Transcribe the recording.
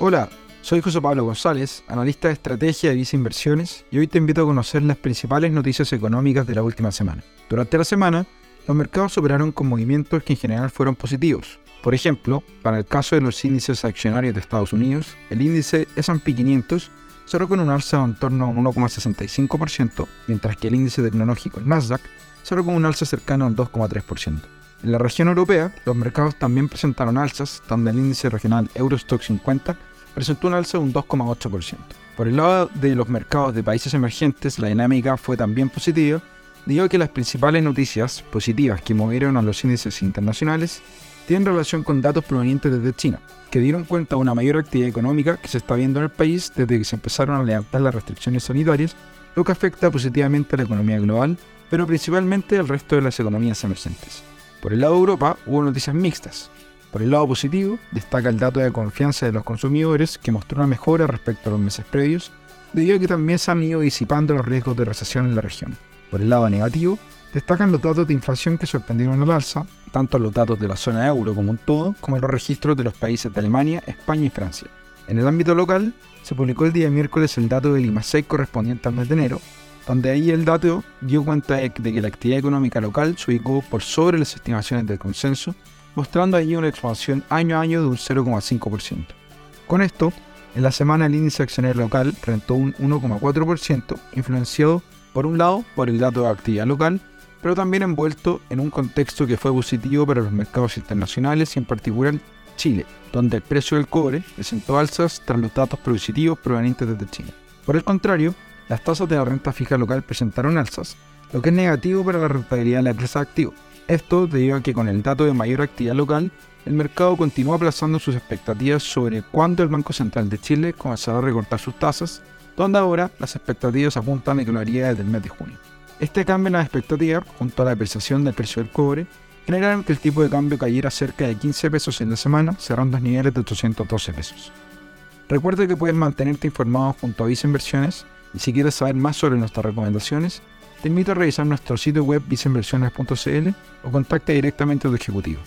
Hola, soy José Pablo González, analista de estrategia de Visa Inversiones, y hoy te invito a conocer las principales noticias económicas de la última semana. Durante la semana, los mercados operaron con movimientos que en general fueron positivos. Por ejemplo, para el caso de los índices accionarios de Estados Unidos, el índice S&P 500 cerró con un alza en torno a un 1,65%, mientras que el índice tecnológico, el Nasdaq, cerró con un alza cercano al 2,3%. En la región europea, los mercados también presentaron alzas, donde el índice regional Eurostock 50 presentó un alza de un 2,8%. Por el lado de los mercados de países emergentes, la dinámica fue también positiva, debido a que las principales noticias positivas que movieron a los índices internacionales tienen relación con datos provenientes desde China, que dieron cuenta de una mayor actividad económica que se está viendo en el país desde que se empezaron a levantar las restricciones sanitarias, lo que afecta positivamente a la economía global, pero principalmente al resto de las economías emergentes. Por el lado de Europa hubo noticias mixtas. Por el lado positivo, destaca el dato de confianza de los consumidores que mostró una mejora respecto a los meses previos, debido a que también se han ido disipando los riesgos de recesión en la región. Por el lado negativo, destacan los datos de inflación que sorprendieron al alza, tanto los datos de la zona euro como un todo, como los registros de los países de Alemania, España y Francia. En el ámbito local, se publicó el día miércoles el dato del IMASEC correspondiente al mes de enero, donde ahí el dato dio cuenta de que la actividad económica local se ubicó por sobre las estimaciones del consenso, mostrando allí una expansión año a año de un 0,5%. Con esto, en la semana el índice accionario local rentó un 1,4%, influenciado por un lado por el dato de actividad local, pero también envuelto en un contexto que fue positivo para los mercados internacionales y en particular Chile, donde el precio del cobre presentó alzas tras los datos positivos provenientes desde China. Por el contrario, las tasas de la renta fija local presentaron alzas, lo que es negativo para la rentabilidad de la empresa activo. Esto debido a que con el dato de mayor actividad local, el mercado continúa aplazando sus expectativas sobre cuándo el Banco Central de Chile comenzará a recortar sus tasas, donde ahora las expectativas apuntan a que lo haría desde el mes de junio. Este cambio en las expectativas, junto a la depreciación del precio del cobre, generaron que el tipo de cambio cayera cerca de 15 pesos en la semana, cerrando a niveles de 812 pesos. Recuerda que puedes mantenerte informado junto a Visa Inversiones y si quieres saber más sobre nuestras recomendaciones, te invito a revisar nuestro sitio web viceinversiones.cl o contacta directamente a tu ejecutivo.